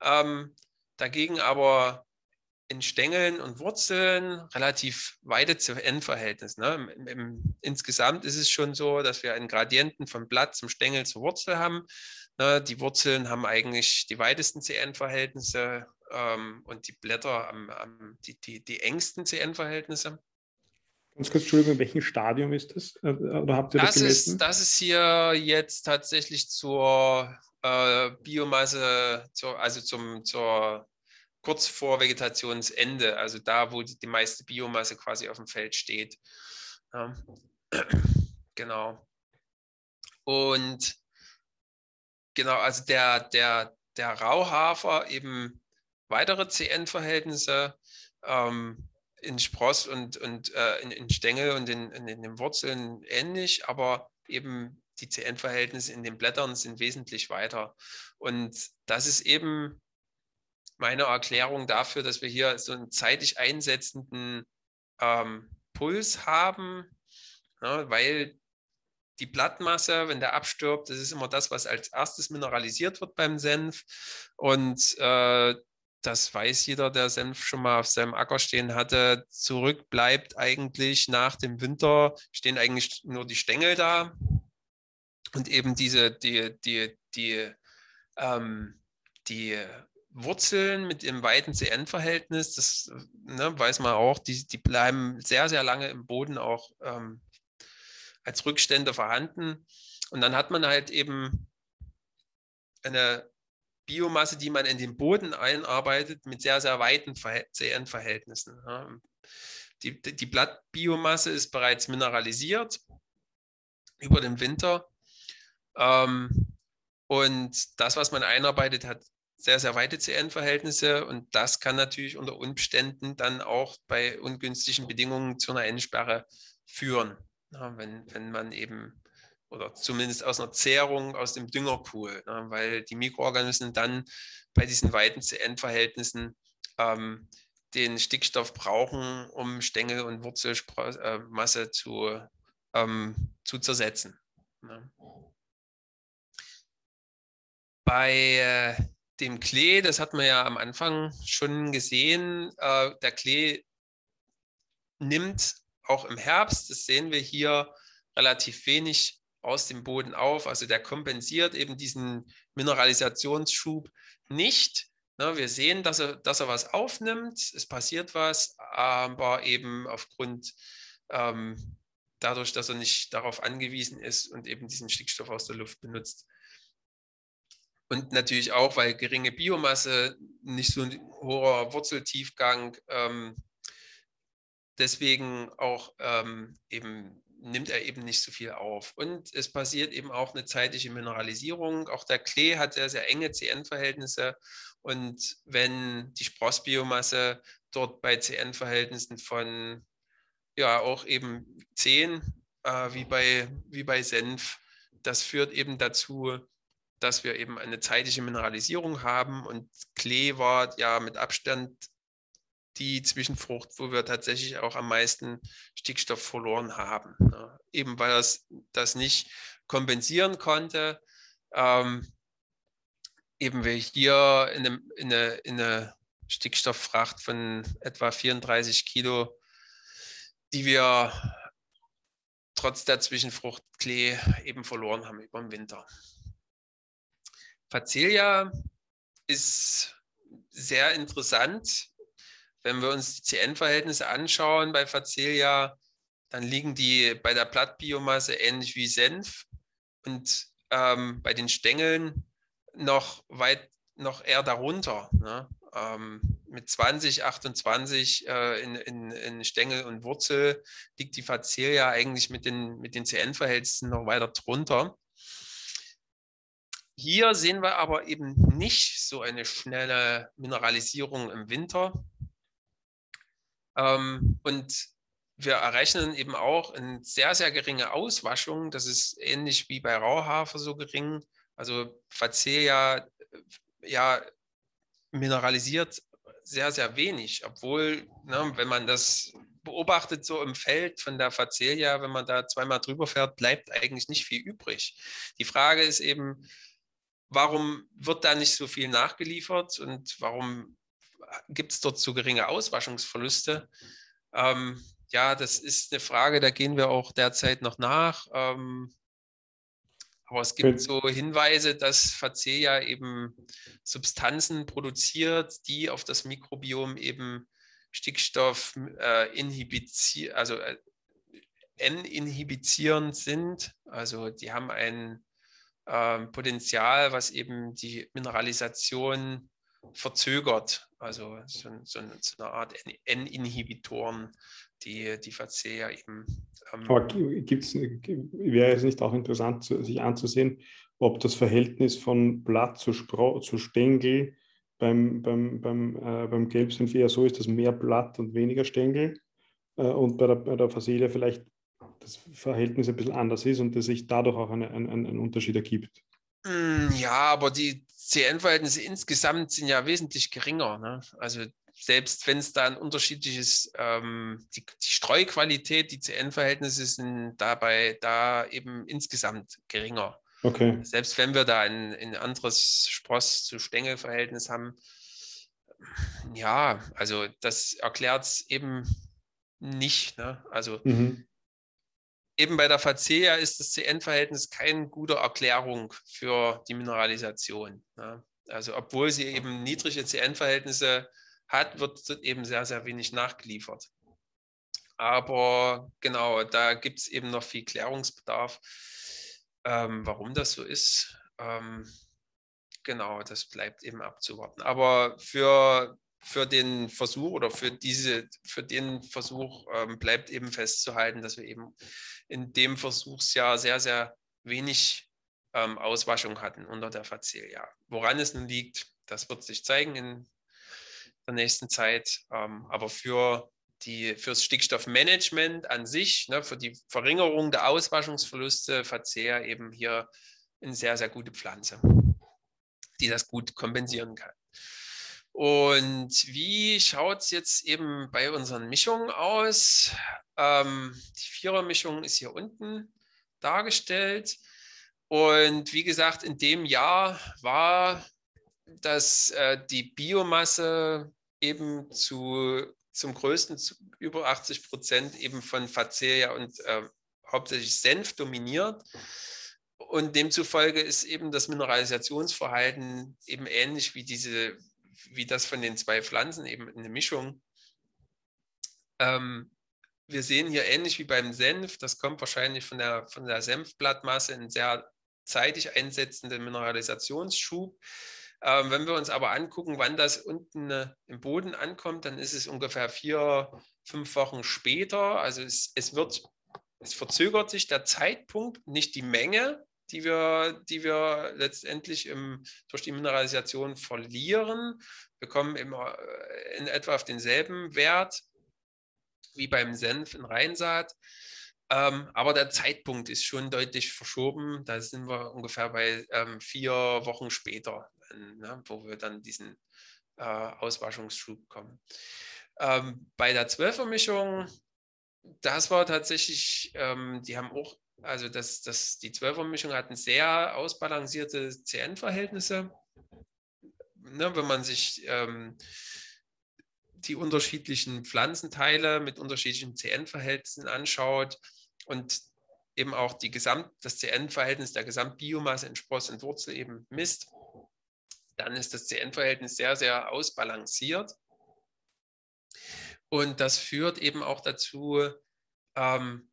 Ähm, dagegen aber in Stängeln und Wurzeln relativ weite zu N-Verhältnis. Ne? Im, im, insgesamt ist es schon so, dass wir einen Gradienten vom Blatt zum Stängel zur Wurzel haben. Ne? Die Wurzeln haben eigentlich die weitesten CN-Verhältnisse ähm, und die Blätter am, am, die, die, die engsten CN-Verhältnisse. Ganz kurz, Entschuldigung, in welchem Stadium ist das? Äh, oder habt ihr das, das gemessen? Ist, das ist hier jetzt tatsächlich zur äh, Biomasse, zur, also zum, zur kurz vor Vegetationsende, also da, wo die, die meiste Biomasse quasi auf dem Feld steht. Ja. Genau. Und genau, also der, der, der Rauhafer eben weitere CN-Verhältnisse ähm, in Spross und, und äh, in, in, Stängel und in, in, in, den Wurzeln ähnlich, aber eben die CN-Verhältnisse in den Blättern sind wesentlich weiter. Und das ist eben meine Erklärung dafür, dass wir hier so einen zeitig einsetzenden ähm, Puls haben, ne, weil die Blattmasse, wenn der abstirbt, das ist immer das, was als erstes mineralisiert wird beim Senf. Und äh, das weiß jeder, der Senf schon mal auf seinem Acker stehen hatte. Zurück bleibt eigentlich nach dem Winter, stehen eigentlich nur die Stängel da. Und eben diese, die, die, die, ähm, die Wurzeln mit dem weiten CN-Verhältnis, das ne, weiß man auch, die, die bleiben sehr, sehr lange im Boden auch ähm, als Rückstände vorhanden. Und dann hat man halt eben eine Biomasse, die man in den Boden einarbeitet, mit sehr, sehr weiten CN-Verhältnissen. Die, die Blattbiomasse ist bereits mineralisiert über den Winter. Ähm, und das, was man einarbeitet, hat sehr, sehr weite CN-Verhältnisse und das kann natürlich unter Umständen dann auch bei ungünstigen Bedingungen zu einer Endsperre führen. wenn, wenn man eben oder zumindest aus einer Zehrung aus dem Düngerpool, ne, weil die Mikroorganismen dann bei diesen weiten CN-Verhältnissen ähm, den Stickstoff brauchen, um Stängel und Wurzelmasse äh, zu, ähm, zu zersetzen. Ne. Bei äh, dem Klee, das hat man ja am Anfang schon gesehen, äh, der Klee nimmt auch im Herbst, das sehen wir hier, relativ wenig aus dem Boden auf. Also der kompensiert eben diesen Mineralisationsschub nicht. Ne, wir sehen, dass er, dass er was aufnimmt, es passiert was, aber eben aufgrund ähm, dadurch, dass er nicht darauf angewiesen ist und eben diesen Stickstoff aus der Luft benutzt. Und natürlich auch, weil geringe Biomasse, nicht so ein hoher Wurzeltiefgang, ähm, deswegen auch ähm, eben nimmt er eben nicht so viel auf. Und es passiert eben auch eine zeitliche Mineralisierung. Auch der Klee hat sehr, sehr enge CN-Verhältnisse. Und wenn die Sprossbiomasse dort bei CN-Verhältnissen von ja auch eben 10 äh, wie, bei, wie bei Senf, das führt eben dazu, dass wir eben eine zeitliche Mineralisierung haben. Und Klee war ja mit Abstand die Zwischenfrucht, wo wir tatsächlich auch am meisten Stickstoff verloren haben. Ja, eben weil es das nicht kompensieren konnte. Ähm, eben wir hier in, eine, in eine Stickstofffracht von etwa 34 Kilo, die wir trotz der Zwischenfrucht Klee eben verloren haben über den Winter. Facelia ist sehr interessant, wenn wir uns die CN-Verhältnisse anschauen bei Facelia, dann liegen die bei der Blattbiomasse ähnlich wie Senf und ähm, bei den Stängeln noch weit noch eher darunter. Ne? Ähm, mit 20, 28 äh, in, in, in, Stängel und Wurzel liegt die Facelia eigentlich mit den, mit den CN-Verhältnissen noch weiter drunter. Hier sehen wir aber eben nicht so eine schnelle Mineralisierung im Winter, ähm, und wir errechnen eben auch eine sehr, sehr geringe Auswaschung. Das ist ähnlich wie bei Rauhafer so gering. Also Facelia ja, mineralisiert sehr, sehr wenig, obwohl, ne, wenn man das beobachtet so im Feld von der Facelia, wenn man da zweimal drüber fährt, bleibt eigentlich nicht viel übrig. Die Frage ist eben, warum wird da nicht so viel nachgeliefert und warum gibt es dort zu geringe Auswaschungsverluste? Ähm, ja, das ist eine Frage, da gehen wir auch derzeit noch nach. Ähm, aber es gibt so Hinweise, dass Facea eben Substanzen produziert, die auf das Mikrobiom eben Stickstoff äh, inhibizieren, also äh, N-inhibizierend sind. Also die haben ein äh, Potenzial, was eben die Mineralisation verzögert. Also so, so, eine Art N-Inhibitoren, die die Verzehr eben. Ähm, Aber gibt's, wäre es nicht auch interessant, sich anzusehen, ob das Verhältnis von Blatt zu, Spro zu Stängel beim, beim, beim, äh, beim Gelbsenf eher so ist, dass mehr Blatt und weniger Stängel äh, und bei der, bei der Facelia vielleicht das Verhältnis ein bisschen anders ist und dass sich dadurch auch eine, ein, ein Unterschied ergibt. Mm, ja, aber die CN-Verhältnisse insgesamt sind ja wesentlich geringer. Ne? Also selbst wenn es da ein unterschiedliches, ähm, die, die, Streuqualität, die CN-Verhältnisse sind dabei da eben insgesamt geringer. Okay. Selbst wenn wir da ein, ein anderes Spross zu Stängelverhältnis haben, ja, also das erklärt es eben nicht. Ne? Also mhm eben bei der Facea ist das CN-Verhältnis keine gute Erklärung für die Mineralisation. Ja. Also obwohl sie eben niedrige CN-Verhältnisse hat, wird eben sehr, sehr wenig nachgeliefert. Aber genau, da gibt es eben noch viel Klärungsbedarf, ähm, warum das so ist. Ähm, genau, das bleibt eben abzuwarten. Aber für für den Versuch oder für diese, für den Versuch ähm, bleibt eben festzuhalten, dass wir eben in dem Versuchsjahr sehr, sehr wenig ähm, Auswaschung hatten unter der Facelia. Woran es nun liegt, das wird sich zeigen in der nächsten Zeit. Ähm, aber für die, fürs Stickstoffmanagement an sich, ne, für die Verringerung der Auswaschungsverluste, Verzehr eben hier eine sehr, sehr gute Pflanze, die das gut kompensieren kann. Und wie schaut es jetzt eben bei unseren Mischungen aus? Ähm, die Vierermischung ist hier unten dargestellt. Und wie gesagt, in dem Jahr war dass äh, die Biomasse eben zu, zum größten, zu über 80 Prozent eben von Facelia und äh, hauptsächlich Senf dominiert. Und demzufolge ist eben das Mineralisationsverhalten eben ähnlich wie diese wie das von den zwei Pflanzen eben in der Mischung. Ähm, wir sehen hier ähnlich wie beim Senf, das kommt wahrscheinlich von der, von der Senfblattmasse in sehr zeitig einsetzenden Mineralisationsschub. Ähm, wenn wir uns aber angucken, wann das unten äh, im Boden ankommt, dann ist es ungefähr vier, fünf Wochen später. Also es, es wird, es verzögert sich der Zeitpunkt, nicht die Menge, die wir, die wir letztendlich im, durch die Mineralisation verlieren. Wir kommen immer äh, in etwa auf denselben Wert wie beim Senf in Reinsaat. Ähm, aber der Zeitpunkt ist schon deutlich verschoben. Da sind wir ungefähr bei ähm, vier Wochen später, ne, wo wir dann diesen äh, Auswaschungsschub kommen. Ähm, bei der Zwölfermischung, das war tatsächlich, ähm, die haben auch also das, das, die Zwölfermischung hatten sehr ausbalancierte CN-Verhältnisse. Ne, wenn man sich ähm, die unterschiedlichen Pflanzenteile mit unterschiedlichen CN-Verhältnissen anschaut und eben auch die Gesamt, das CN-Verhältnis der Gesamtbiomasse in Spross und Wurzel eben misst, dann ist das CN-Verhältnis sehr, sehr ausbalanciert. Und das führt eben auch dazu, ähm,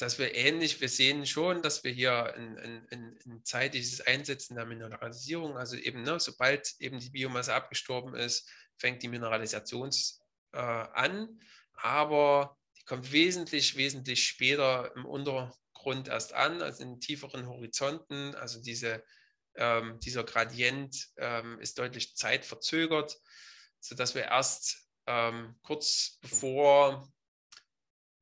dass wir ähnlich, wir sehen schon, dass wir hier ein, ein, ein, zeitliches Einsetzen der Mineralisierung, also eben, ne, sobald eben die Biomasse abgestorben ist, fängt die Mineralisation äh, an, aber die kommt wesentlich, wesentlich später im Untergrund erst an, also in tieferen Horizonten. Also diese, ähm, dieser Gradient ähm, ist deutlich zeitverzögert, sodass wir erst ähm, kurz bevor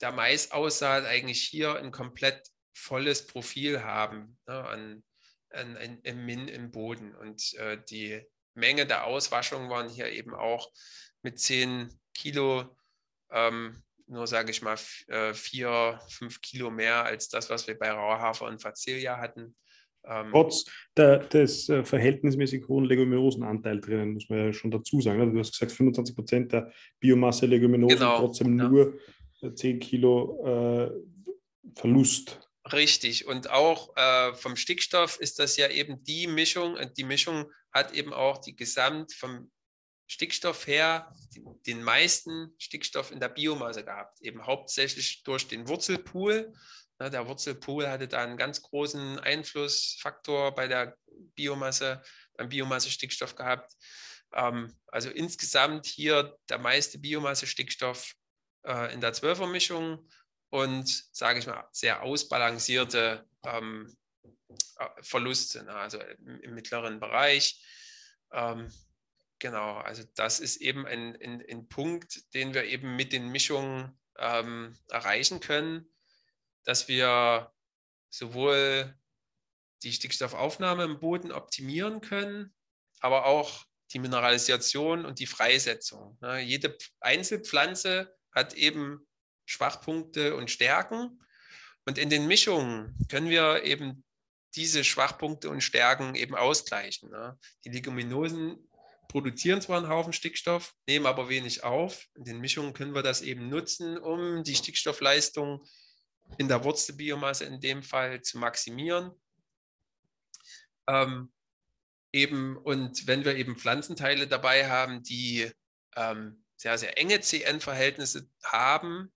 der Maisaussaat eigentlich hier ein komplett volles Profil haben ne, an, an, an, im Min im Boden. Und äh, die Menge der Auswaschung waren hier eben auch mit 10 Kilo, ähm, nur sage ich mal, äh, 4, 5 Kilo mehr als das, was wir bei Rauhafer und Facelia hatten. Ähm, Trotz der, des äh, verhältnismäßig hohen Leguminosenanteil drinnen, muss man ja schon dazu sagen. Ne? Du hast gesagt, 25 Prozent der Biomasse Leguminosen, genau, trotzdem ja. nur 10 Kilo äh, Verlust. Richtig. Und auch äh, vom Stickstoff ist das ja eben die Mischung. Die Mischung hat eben auch die Gesamt vom Stickstoff her den meisten Stickstoff in der Biomasse gehabt. Eben hauptsächlich durch den Wurzelpool. Der Wurzelpool hatte da einen ganz großen Einflussfaktor bei der Biomasse, beim Biomasse-Stickstoff gehabt. Ähm, also insgesamt hier der meiste Biomasse-Stickstoff äh, in der Zwölfermischung und, sage ich mal, sehr ausbalancierte ähm, äh, Verluste, ne? also im, im, mittleren Bereich. Ähm, genau, also das ist eben ein, ein, ein, Punkt, den wir eben mit den Mischungen ähm, erreichen können, dass wir sowohl die Stickstoffaufnahme im Boden optimieren können, aber auch die Mineralisation und die Freisetzung. Ne? Jede Einzelpflanze hat eben Schwachpunkte und Stärken. Und in den Mischungen können wir eben diese Schwachpunkte und Stärken eben ausgleichen. Ne? Die Leguminosen produzieren zwar einen Haufen Stickstoff, nehmen aber wenig auf. In den Mischungen können wir das eben nutzen, um die Stickstoffleistung in der Wurzelbiomasse in dem Fall zu maximieren. Ähm, eben, und wenn wir eben Pflanzenteile dabei haben, die ähm, sehr, sehr enge CN-Verhältnisse haben,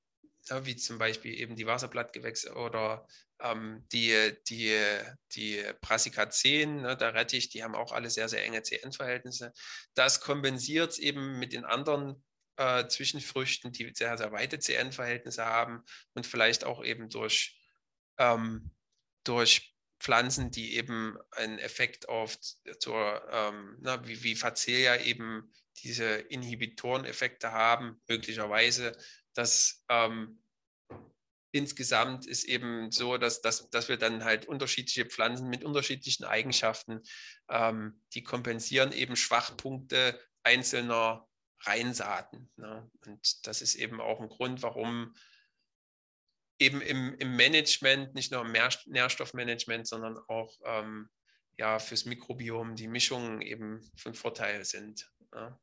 ja, wie zum Beispiel eben die Wasserblattgewächse oder ähm, die, die, die Brassica 10, ne, der Rettich, die haben auch alle sehr, sehr enge CN-Verhältnisse. Das kompensiert eben mit den anderen äh, Zwischenfrüchten, die sehr, sehr weite CN-Verhältnisse haben und vielleicht auch eben durch, ähm, durch Pflanzen, die eben einen Effekt auf zur, ähm, na, wie, wie Facelia eben diese Inhibitoreneffekte haben, möglicherweise, dass ähm, insgesamt ist eben so, dass, dass, dass wir dann halt unterschiedliche Pflanzen mit unterschiedlichen Eigenschaften, ähm, die kompensieren eben Schwachpunkte einzelner Reinsaaten. Ne? Und das ist eben auch ein Grund, warum eben im, im Management, nicht nur im Nährstoffmanagement, sondern auch ähm, ja, fürs Mikrobiom die Mischungen eben von Vorteil sind. Ja.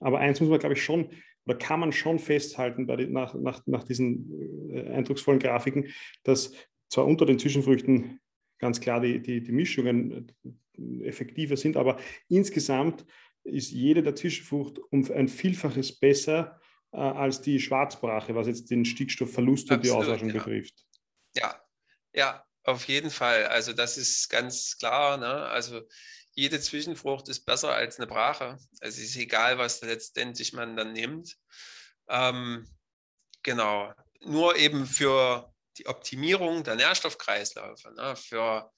Aber eins muss man, glaube ich, schon, oder kann man schon festhalten bei nach, nach, nach diesen äh, eindrucksvollen Grafiken, dass zwar unter den Zwischenfrüchten ganz klar die, die, die Mischungen äh, effektiver sind, aber insgesamt ist jede der Zwischenfrucht um ein Vielfaches besser äh, als die Schwarzbrache, was jetzt den Stickstoffverlust und die Auslaschung ja. betrifft. Ja, ja, auf jeden Fall. Also das ist ganz klar. Ne? Also jede Zwischenfrucht ist besser als eine Brache. Also es ist egal, was letztendlich man dann nimmt. Ähm, genau. Nur eben für die Optimierung der Nährstoffkreisläufe, ne? für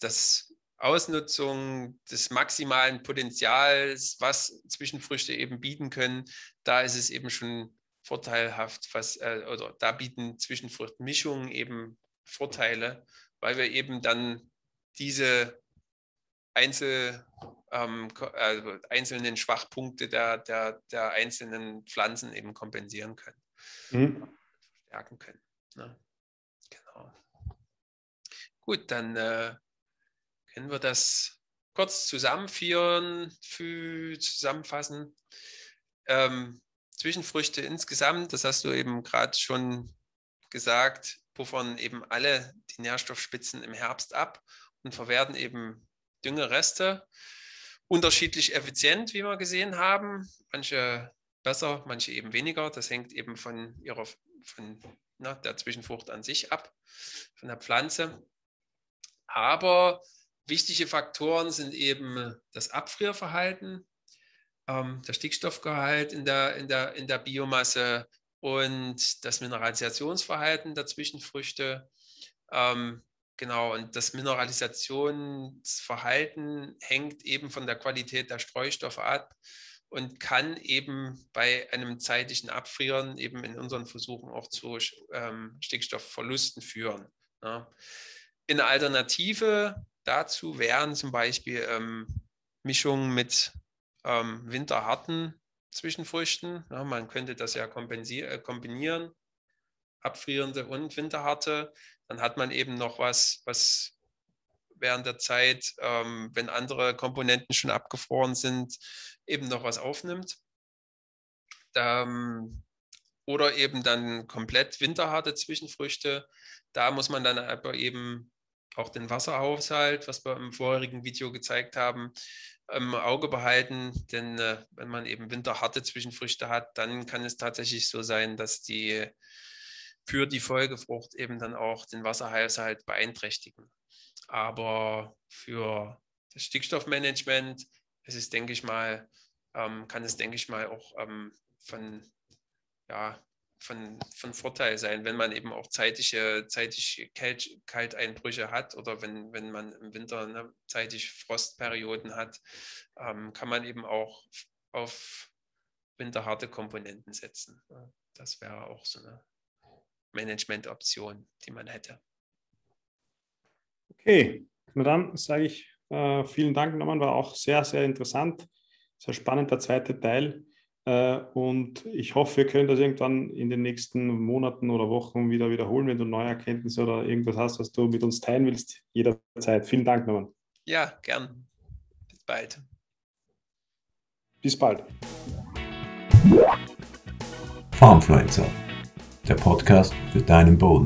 das Ausnutzung des maximalen Potenzials, was Zwischenfrüchte eben bieten können, da ist es eben schon vorteilhaft, was, äh, oder da bieten Zwischenfruchtmischungen eben Vorteile, weil wir eben dann diese Einzel, ähm, also einzelnen Schwachpunkte der, der, der einzelnen Pflanzen eben kompensieren können, mhm. verstärken können. Ne? Genau. Gut, dann äh, können wir das kurz zusammenführen, zusammenfassen. Ähm, Zwischenfrüchte insgesamt, das hast du eben gerade schon gesagt, puffern eben alle die Nährstoffspitzen im Herbst ab und verwerten eben Düngereste unterschiedlich effizient, wie wir gesehen haben. Manche besser, manche eben weniger. Das hängt eben von ihrer von na, der Zwischenfrucht an sich ab, von der Pflanze. Aber Wichtige Faktoren sind eben das Abfrierverhalten, ähm, der Stickstoffgehalt in der, in, der, in der Biomasse und das Mineralisationsverhalten der Zwischenfrüchte. Ähm, genau, und das Mineralisationsverhalten hängt eben von der Qualität der Streustoffe ab und kann eben bei einem zeitlichen Abfrieren eben in unseren Versuchen auch zu ähm, Stickstoffverlusten führen. Ja. In Alternative dazu wären zum Beispiel ähm, Mischungen mit ähm, winterharten Zwischenfrüchten. Ja, man könnte das ja äh, kombinieren, abfrierende und winterharte. Dann hat man eben noch was, was während der Zeit, ähm, wenn andere Komponenten schon abgefroren sind, eben noch was aufnimmt. Ähm, oder eben dann komplett winterharte Zwischenfrüchte. Da muss man dann aber eben auch den Wasserhaushalt, was wir im vorherigen Video gezeigt haben, im Auge behalten. Denn äh, wenn man eben winterharte Zwischenfrüchte hat, dann kann es tatsächlich so sein, dass die für die Folgefrucht eben dann auch den Wasserhaushalt beeinträchtigen. Aber für das Stickstoffmanagement ist es, denke ich mal, ähm, kann es, denke ich mal, auch ähm, von ja, von, von Vorteil sein, wenn man eben auch zeitige, zeitig Kalt, Kalteinbrüche hat oder wenn, wenn man im Winter ne, zeitig Frostperioden hat, ähm, kann man eben auch auf winterharte Komponenten setzen. Das wäre auch so eine Management-Option, die man hätte. Okay, na dann sage ich äh, vielen Dank, Norman, war auch sehr, sehr interessant, sehr spannend der zweite Teil. Äh, und ich hoffe, wir können das irgendwann in den nächsten Monaten oder Wochen wieder wiederholen, wenn du neue Erkenntnisse oder irgendwas hast, was du mit uns teilen willst, jederzeit. Vielen Dank, Norman. Ja, gern. Bis bald. Bis bald. Farmfluencer, der Podcast für deinen Boden.